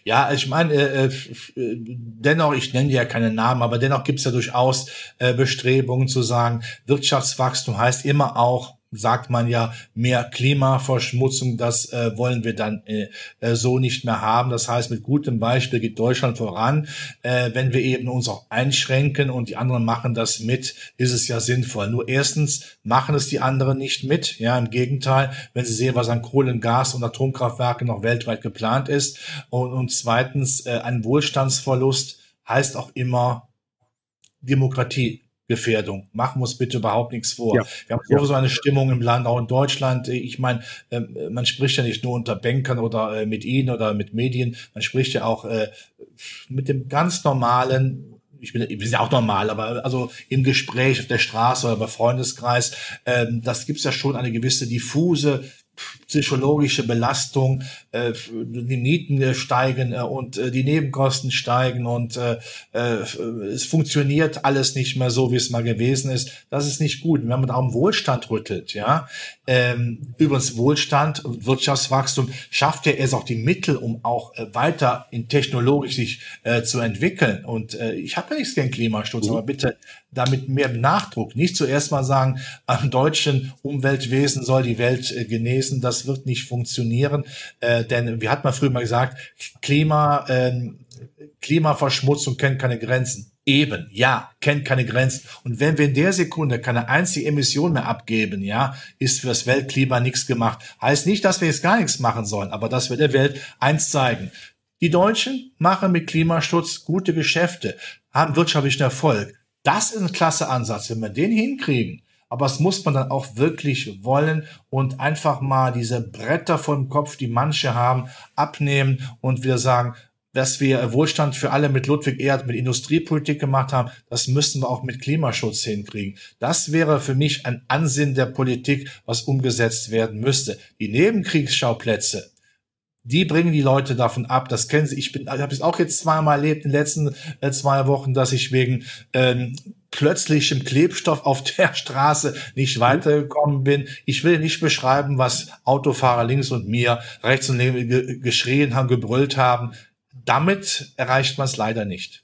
Ja, ich meine, äh, äh, dennoch, ich nenne ja keine Namen, aber dennoch gibt es ja durchaus äh, Bestrebungen zu sagen, Wirtschaftswachstum heißt immer auch sagt man ja, mehr Klimaverschmutzung, das äh, wollen wir dann äh, äh, so nicht mehr haben. Das heißt, mit gutem Beispiel geht Deutschland voran. Äh, wenn wir eben uns auch einschränken und die anderen machen das mit, ist es ja sinnvoll. Nur erstens machen es die anderen nicht mit. Ja, im Gegenteil, wenn sie sehen, was an Kohlen, Gas und Atomkraftwerken noch weltweit geplant ist. Und, und zweitens, äh, ein Wohlstandsverlust heißt auch immer Demokratie Gefährdung. Machen wir uns bitte überhaupt nichts vor. Ja. Wir haben sowieso ja. eine Stimmung im Land, auch in Deutschland. Ich meine, ähm, man spricht ja nicht nur unter Bankern oder äh, mit ihnen oder mit Medien, man spricht ja auch äh, mit dem ganz normalen ich bin, ich bin ja auch normal, aber also im Gespräch auf der Straße oder bei Freundeskreis, ähm, das gibt's ja schon eine gewisse diffuse psychologische Belastung, äh, die Mieten äh, steigen äh, und äh, die Nebenkosten steigen und äh, äh, es funktioniert alles nicht mehr so, wie es mal gewesen ist. Das ist nicht gut. Wenn man auch im Wohlstand rüttelt, ja. Ähm, übrigens Wohlstand Wirtschaftswachstum schafft ja erst auch die Mittel, um auch äh, weiter in technologisch sich äh, zu entwickeln. Und äh, ich habe ja nichts gegen Klimaschutz, mhm. aber bitte damit mehr Nachdruck. Nicht zuerst mal sagen, am deutschen Umweltwesen soll die Welt äh, genesen. Das wird nicht funktionieren. Äh, denn wir hatten mal früher mal gesagt, Klima, äh, Klimaverschmutzung kennt keine Grenzen. Eben, ja, kennt keine Grenzen. Und wenn wir in der Sekunde keine einzige Emission mehr abgeben, ja, ist für das Weltklima nichts gemacht. Heißt nicht, dass wir jetzt gar nichts machen sollen, aber dass wir der Welt eins zeigen. Die Deutschen machen mit Klimaschutz gute Geschäfte, haben wirtschaftlichen Erfolg. Das ist ein klasse Ansatz. Wenn wir den hinkriegen, aber es muss man dann auch wirklich wollen und einfach mal diese Bretter vom Kopf, die manche haben, abnehmen und wieder sagen, dass wir Wohlstand für alle mit Ludwig Erd, mit Industriepolitik gemacht haben, das müssen wir auch mit Klimaschutz hinkriegen. Das wäre für mich ein Ansinn der Politik, was umgesetzt werden müsste. Die Nebenkriegsschauplätze, die bringen die Leute davon ab. Das kennen sie. Ich bin, ich habe es auch jetzt zweimal erlebt in den letzten äh, zwei Wochen, dass ich wegen ähm, plötzlichem Klebstoff auf der [LAUGHS] Straße nicht weitergekommen bin. Ich will nicht beschreiben, was Autofahrer links und mir rechts und links geschrien haben, gebrüllt haben. Damit erreicht man es leider nicht.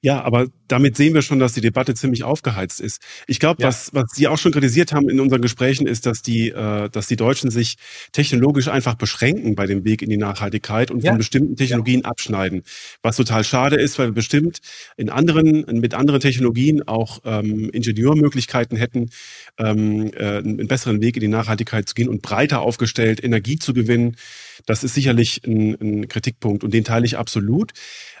Ja, aber damit sehen wir schon, dass die Debatte ziemlich aufgeheizt ist. Ich glaube, ja. was, was Sie auch schon kritisiert haben in unseren Gesprächen, ist, dass die, äh, dass die Deutschen sich technologisch einfach beschränken bei dem Weg in die Nachhaltigkeit und ja. von bestimmten Technologien ja. abschneiden. Was total schade ist, weil wir bestimmt in anderen, mit anderen Technologien auch ähm, Ingenieurmöglichkeiten hätten, ähm, äh, einen besseren Weg in die Nachhaltigkeit zu gehen und breiter aufgestellt Energie zu gewinnen. Das ist sicherlich ein, ein Kritikpunkt und den teile ich absolut.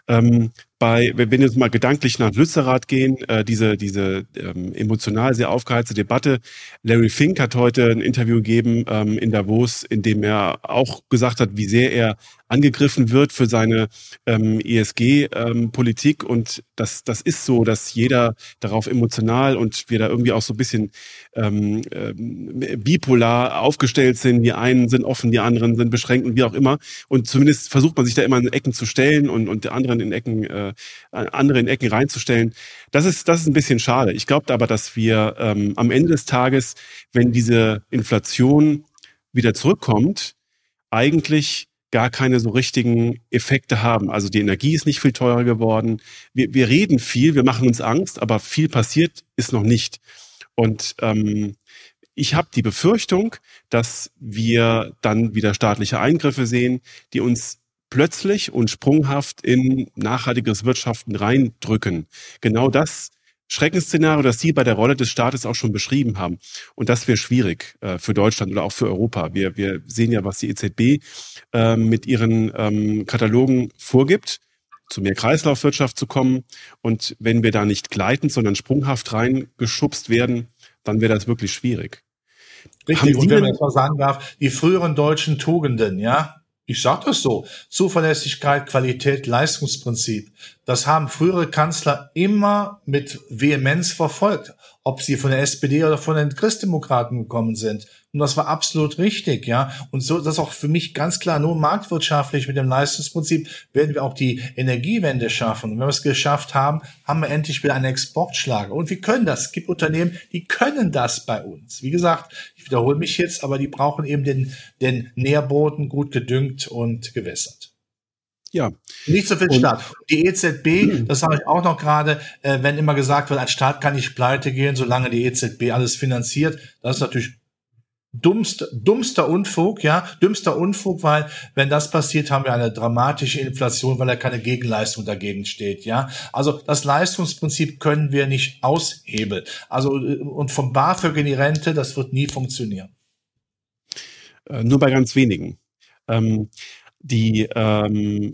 Ähm, bei, wenn wir jetzt mal gedanklich nach Lützerath gehen, äh, diese, diese ähm, emotional sehr aufgeheizte Debatte. Larry Fink hat heute ein Interview gegeben ähm, in Davos, in dem er auch gesagt hat, wie sehr er angegriffen wird für seine ähm, ESG-Politik. Ähm, und das, das ist so, dass jeder darauf emotional und wir da irgendwie auch so ein bisschen ähm, ähm, bipolar aufgestellt sind. Die einen sind offen, die anderen sind beschränkt und wie auch immer. Und zumindest versucht man sich da immer in Ecken zu stellen und, und anderen in Ecken äh, andere in Ecken reinzustellen. Das ist, das ist ein bisschen schade. Ich glaube aber, dass wir ähm, am Ende des Tages, wenn diese Inflation wieder zurückkommt, eigentlich gar keine so richtigen Effekte haben. Also die Energie ist nicht viel teurer geworden. Wir, wir reden viel, wir machen uns Angst, aber viel passiert ist noch nicht. Und ähm, ich habe die Befürchtung, dass wir dann wieder staatliche Eingriffe sehen, die uns plötzlich und sprunghaft in nachhaltiges Wirtschaften reindrücken. Genau das Schreckensszenario, das Sie bei der Rolle des Staates auch schon beschrieben haben. Und das wäre schwierig äh, für Deutschland oder auch für Europa. Wir, wir sehen ja, was die EZB äh, mit ihren ähm, Katalogen vorgibt, zu mehr Kreislaufwirtschaft zu kommen. Und wenn wir da nicht gleitend, sondern sprunghaft reingeschubst werden, dann wäre das wirklich schwierig. Richtig, und wenn man das mal sagen darf, die früheren deutschen Tugenden, ja, ich sage das so. Zuverlässigkeit, Qualität, Leistungsprinzip. Das haben frühere Kanzler immer mit Vehemenz verfolgt, ob sie von der SPD oder von den Christdemokraten gekommen sind. Und das war absolut richtig, ja. Und so, das ist auch für mich ganz klar, nur marktwirtschaftlich mit dem Leistungsprinzip werden wir auch die Energiewende schaffen. Und wenn wir es geschafft haben, haben wir endlich wieder einen Exportschlager. Und wir können das. Es gibt Unternehmen, die können das bei uns. Wie gesagt, ich wiederhole mich jetzt, aber die brauchen eben den, den Nährboden gut gedüngt und gewässert. Ja. Nicht so viel und Staat. Die EZB, das sage ich auch noch gerade, äh, wenn immer gesagt wird, ein Staat kann nicht pleite gehen, solange die EZB alles finanziert. Das ist natürlich dummster, dummster Unfug, ja, dümmster Unfug, weil wenn das passiert, haben wir eine dramatische Inflation, weil da keine Gegenleistung dagegen steht, ja. Also das Leistungsprinzip können wir nicht aushebeln. Also und vom BAföG in die Rente, das wird nie funktionieren. Äh, nur bei ganz wenigen. Ähm, die, ähm,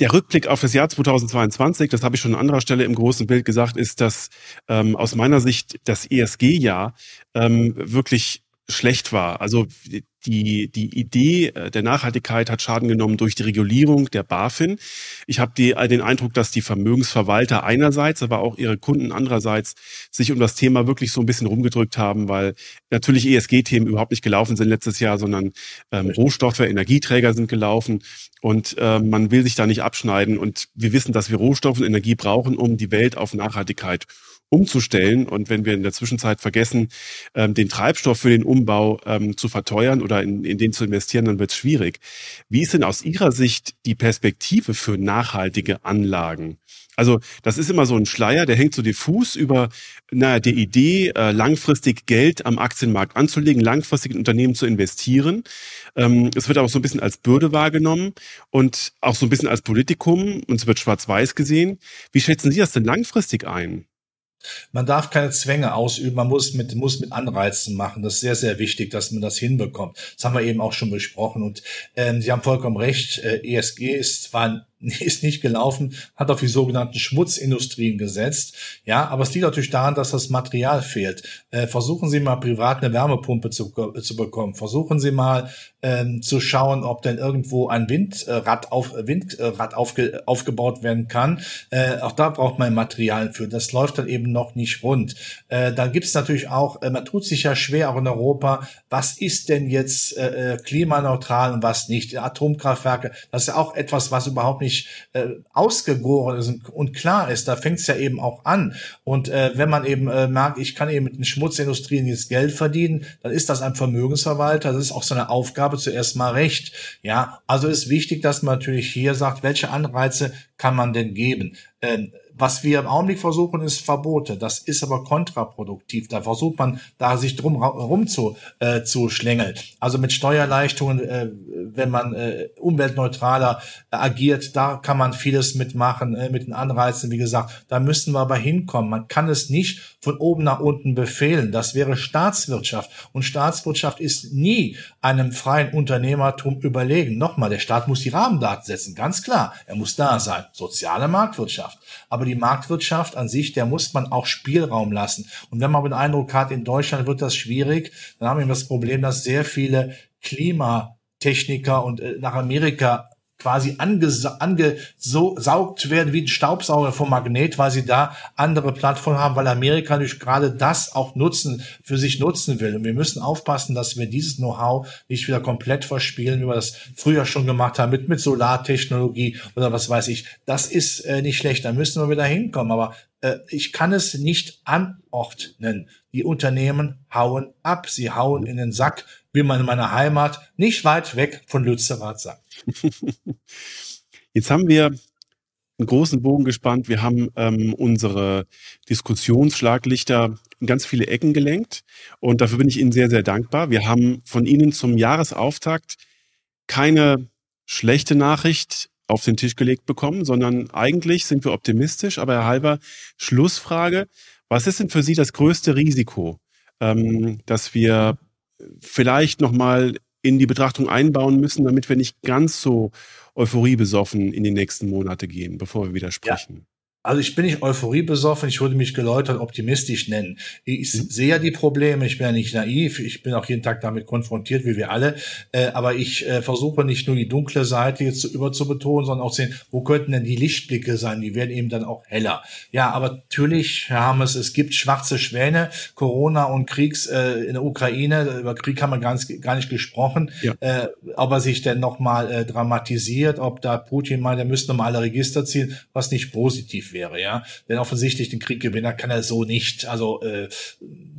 der Rückblick auf das Jahr 2022, das habe ich schon an anderer Stelle im großen Bild gesagt, ist, dass ähm, aus meiner Sicht das ESG-Jahr ähm, wirklich schlecht war. Also die, die Idee äh, der Nachhaltigkeit hat Schaden genommen durch die Regulierung der BaFin. Ich habe die, den Eindruck, dass die Vermögensverwalter einerseits, aber auch ihre Kunden andererseits sich um das Thema wirklich so ein bisschen rumgedrückt haben, weil natürlich ESG-Themen überhaupt nicht gelaufen sind letztes Jahr, sondern ähm, Rohstoffe, Energieträger sind gelaufen und äh, man will sich da nicht abschneiden. Und wir wissen, dass wir Rohstoffe und Energie brauchen, um die Welt auf Nachhaltigkeit umzustellen. Und wenn wir in der Zwischenzeit vergessen, ähm, den Treibstoff für den Umbau ähm, zu verteuern oder in, in den zu investieren, dann wird es schwierig. Wie ist denn aus Ihrer Sicht die Perspektive für nachhaltige Anlagen? Also das ist immer so ein Schleier, der hängt so diffus über naja, die Idee, äh, langfristig Geld am Aktienmarkt anzulegen, langfristig in Unternehmen zu investieren. Ähm, es wird auch so ein bisschen als Bürde wahrgenommen und auch so ein bisschen als Politikum und es wird schwarz-weiß gesehen. Wie schätzen Sie das denn langfristig ein? Man darf keine Zwänge ausüben, man muss mit, muss mit Anreizen machen. Das ist sehr, sehr wichtig, dass man das hinbekommt. Das haben wir eben auch schon besprochen. Und ähm, Sie haben vollkommen recht, äh, ESG ist zwar ein [LAUGHS] ist nicht gelaufen, hat auf die sogenannten Schmutzindustrien gesetzt. Ja, aber es liegt natürlich daran, dass das Material fehlt. Äh, versuchen Sie mal privat eine Wärmepumpe zu, äh, zu bekommen. Versuchen Sie mal ähm, zu schauen, ob denn irgendwo ein Windrad, auf, Windrad aufge, aufgebaut werden kann. Äh, auch da braucht man Material für. Das läuft dann eben noch nicht rund. Äh, dann gibt es natürlich auch, äh, man tut sich ja schwer auch in Europa, was ist denn jetzt äh, äh klimaneutral und was nicht. Atomkraftwerke, das ist ja auch etwas, was überhaupt nicht nicht äh, ausgegoren ist und klar ist, da fängt es ja eben auch an. Und äh, wenn man eben äh, merkt, ich kann eben mit den Schmutzindustrien jetzt Geld verdienen, dann ist das ein Vermögensverwalter. Das ist auch seine Aufgabe zuerst mal recht. Ja, also ist wichtig, dass man natürlich hier sagt, welche Anreize kann man denn geben? Ähm, was wir im Augenblick versuchen, ist Verbote. Das ist aber kontraproduktiv. Da versucht man, da sich drum herum zu, äh, zu schlängeln. Also mit Steuerleichtungen, äh, wenn man äh, umweltneutraler äh, agiert, da kann man vieles mitmachen, äh, mit den Anreizen, wie gesagt. Da müssen wir aber hinkommen. Man kann es nicht von oben nach unten befehlen. Das wäre Staatswirtschaft. Und Staatswirtschaft ist nie einem freien Unternehmertum überlegen. Nochmal, der Staat muss die Rahmendaten setzen, ganz klar. Er muss da sein. Soziale Marktwirtschaft. Aber die Marktwirtschaft an sich, der muss man auch Spielraum lassen. Und wenn man den Eindruck hat, in Deutschland wird das schwierig, dann haben wir das Problem, dass sehr viele Klimatechniker und äh, nach Amerika quasi angesaugt werden wie ein Staubsauger vom Magnet, weil sie da andere Plattformen haben, weil Amerika natürlich gerade das auch nutzen, für sich nutzen will. Und wir müssen aufpassen, dass wir dieses Know-how nicht wieder komplett verspielen, wie wir das früher schon gemacht haben, mit, mit Solartechnologie oder was weiß ich. Das ist äh, nicht schlecht, da müssen wir wieder hinkommen. Aber ich kann es nicht anordnen. Die Unternehmen hauen ab, sie hauen in den Sack, wie man in meiner Heimat nicht weit weg von Lützerath sagt. [LAUGHS] Jetzt haben wir einen großen Bogen gespannt. Wir haben ähm, unsere Diskussionsschlaglichter in ganz viele Ecken gelenkt und dafür bin ich Ihnen sehr, sehr dankbar. Wir haben von Ihnen zum Jahresauftakt keine schlechte Nachricht auf den Tisch gelegt bekommen, sondern eigentlich sind wir optimistisch. Aber Herr Halber, Schlussfrage. Was ist denn für Sie das größte Risiko, ähm, dass wir vielleicht nochmal in die Betrachtung einbauen müssen, damit wir nicht ganz so euphoriebesoffen in die nächsten Monate gehen, bevor wir wieder sprechen. Ja. Also ich bin nicht Euphorie besoffen, ich würde mich geläutert optimistisch nennen. Ich mhm. sehe ja die Probleme, ich bin ja nicht naiv, ich bin auch jeden Tag damit konfrontiert, wie wir alle. Äh, aber ich äh, versuche nicht nur die dunkle Seite jetzt über zu betonen, sondern auch sehen, wo könnten denn die Lichtblicke sein? Die werden eben dann auch heller. Ja, aber natürlich, Herr Hammes, es gibt schwarze Schwäne, Corona und Kriegs äh, in der Ukraine. Über Krieg haben wir gar nicht, gar nicht gesprochen. Ja. Äh, ob er sich denn nochmal äh, dramatisiert, ob da Putin meint, er müsste nochmal alle Register ziehen, was nicht positiv wäre, ja. Denn offensichtlich den Krieg gewinnen kann er so nicht. Also, äh,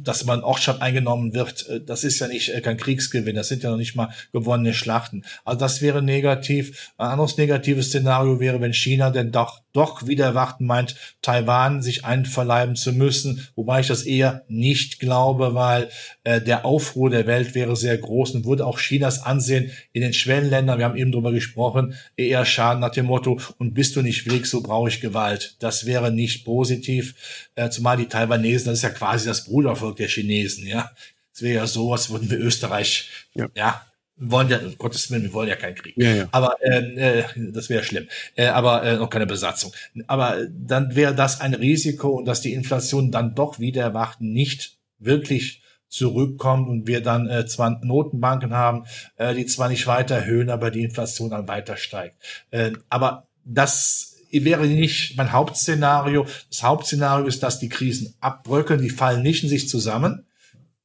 dass man Ortschaft eingenommen wird, äh, das ist ja nicht äh, kein Kriegsgewinn, das sind ja noch nicht mal gewonnene Schlachten. Also das wäre negativ. Ein anderes negatives Szenario wäre, wenn China denn doch doch wieder erwarten meint, Taiwan sich einverleiben zu müssen, wobei ich das eher nicht glaube, weil äh, der Aufruhr der Welt wäre sehr groß und würde auch Chinas Ansehen in den Schwellenländern, wir haben eben drüber gesprochen, eher schaden nach dem Motto, und bist du nicht willig, so brauche ich Gewalt. Das wäre nicht positiv, äh, zumal die Taiwanesen, das ist ja quasi das Brudervolk der Chinesen, ja. Es wäre ja so, als würden wir Österreich, ja, ja wir wollen ja, um Gottes Willen, wir wollen ja keinen Krieg. Ja, ja. Aber äh, äh, das wäre schlimm. Äh, aber äh, noch keine Besatzung. Aber dann wäre das ein Risiko und dass die Inflation dann doch wieder erwacht, nicht wirklich zurückkommt und wir dann äh, zwar Notenbanken haben, äh, die zwar nicht weiter erhöhen, aber die Inflation dann weiter steigt. Äh, aber das wäre nicht mein Hauptszenario. Das Hauptszenario ist, dass die Krisen abbröckeln, die fallen nicht in sich zusammen,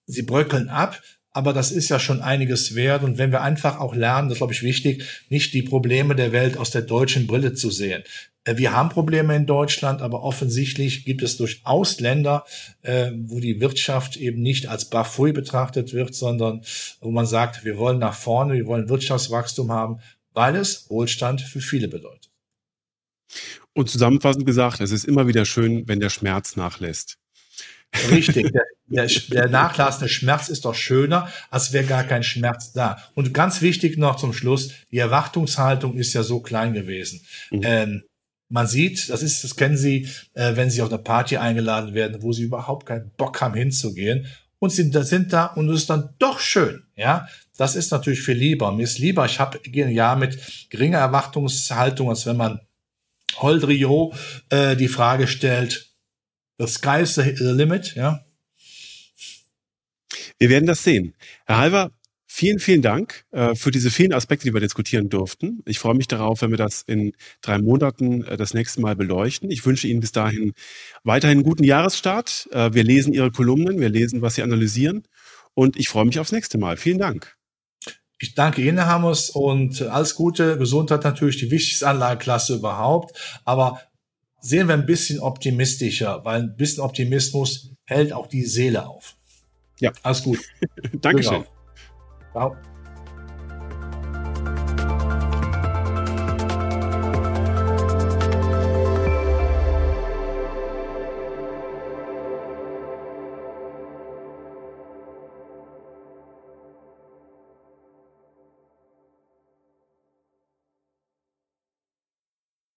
sie bröckeln ab, aber das ist ja schon einiges wert. Und wenn wir einfach auch lernen, das glaube ich wichtig, nicht die Probleme der Welt aus der deutschen Brille zu sehen. Äh, wir haben Probleme in Deutschland, aber offensichtlich gibt es durchaus Länder, äh, wo die Wirtschaft eben nicht als Bafui betrachtet wird, sondern wo man sagt, wir wollen nach vorne, wir wollen Wirtschaftswachstum haben, weil es Wohlstand für viele bedeutet. Und zusammenfassend gesagt, es ist immer wieder schön, wenn der Schmerz nachlässt. Richtig. Der, der, der nachlassende Schmerz ist doch schöner, als wäre gar kein Schmerz da. Und ganz wichtig noch zum Schluss, die Erwartungshaltung ist ja so klein gewesen. Mhm. Ähm, man sieht, das ist, das kennen Sie, äh, wenn Sie auf eine Party eingeladen werden, wo Sie überhaupt keinen Bock haben hinzugehen und Sie da sind da und es ist dann doch schön, ja. Das ist natürlich viel lieber. Mir ist lieber, ich habe ein Jahr mit geringer Erwartungshaltung, als wenn man Holdrio äh, die Frage stellt, the sky is the limit, ja. Wir werden das sehen. Herr Halver, vielen, vielen Dank äh, für diese vielen Aspekte, die wir diskutieren durften. Ich freue mich darauf, wenn wir das in drei Monaten äh, das nächste Mal beleuchten. Ich wünsche Ihnen bis dahin weiterhin einen guten Jahresstart. Äh, wir lesen Ihre Kolumnen, wir lesen, was Sie analysieren und ich freue mich aufs nächste Mal. Vielen Dank. Ich danke Ihnen, Herr Hammers, und alles Gute. Gesundheit natürlich die wichtigste Anlageklasse überhaupt. Aber sehen wir ein bisschen optimistischer, weil ein bisschen Optimismus hält auch die Seele auf. Ja. Alles gut. [LAUGHS] Dankeschön. Ciao.